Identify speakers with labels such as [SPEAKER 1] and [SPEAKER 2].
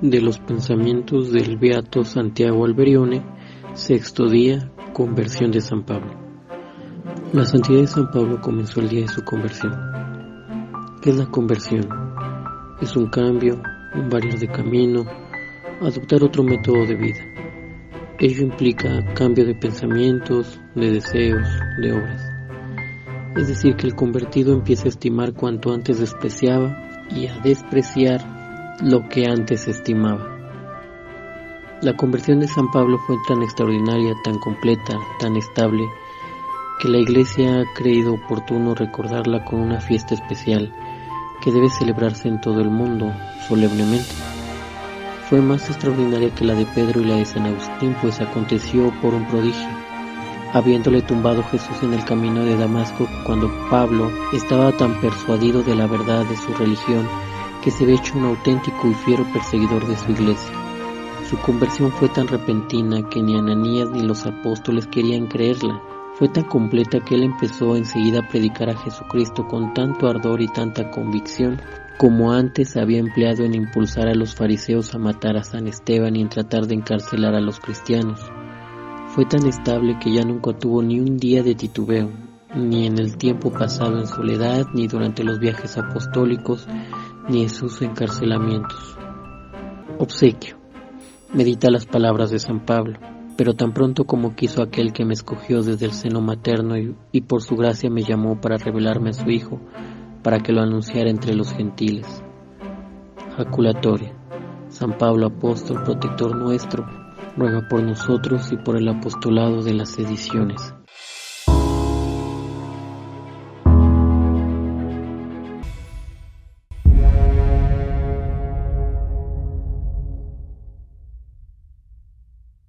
[SPEAKER 1] de los pensamientos del Beato Santiago Alberione, sexto día, conversión de San Pablo. La santidad de San Pablo comenzó el día de su conversión. ¿Qué es la conversión? Es un cambio, un variar de camino, adoptar otro método de vida. Ello implica cambio de pensamientos, de deseos, de obras. Es decir, que el convertido empieza a estimar cuanto antes despreciaba y a despreciar lo que antes estimaba. La conversión de San Pablo fue tan extraordinaria, tan completa, tan estable, que la Iglesia ha creído oportuno recordarla con una fiesta especial que debe celebrarse en todo el mundo solemnemente. Fue más extraordinaria que la de Pedro y la de San Agustín, pues aconteció por un prodigio. Habiéndole tumbado Jesús en el camino de Damasco cuando Pablo estaba tan persuadido de la verdad de su religión que se ve hecho un auténtico y fiero perseguidor de su iglesia. Su conversión fue tan repentina que ni Ananías ni los apóstoles querían creerla. Fue tan completa que él empezó enseguida a predicar a Jesucristo con tanto ardor y tanta convicción como antes había empleado en impulsar a los fariseos a matar a San Esteban y en tratar de encarcelar a los cristianos. Fue tan estable que ya nunca tuvo ni un día de titubeo, ni en el tiempo pasado en soledad, ni durante los viajes apostólicos, ni en sus encarcelamientos. Obsequio. Medita las palabras de San Pablo, pero tan pronto como quiso aquel que me escogió desde el seno materno y, por su gracia me llamó para revelarme a su Hijo, para que lo anunciara entre los gentiles. Jaculatoria. San Pablo Apóstol, protector nuestro, ruega por nosotros y por el apostolado de las ediciones.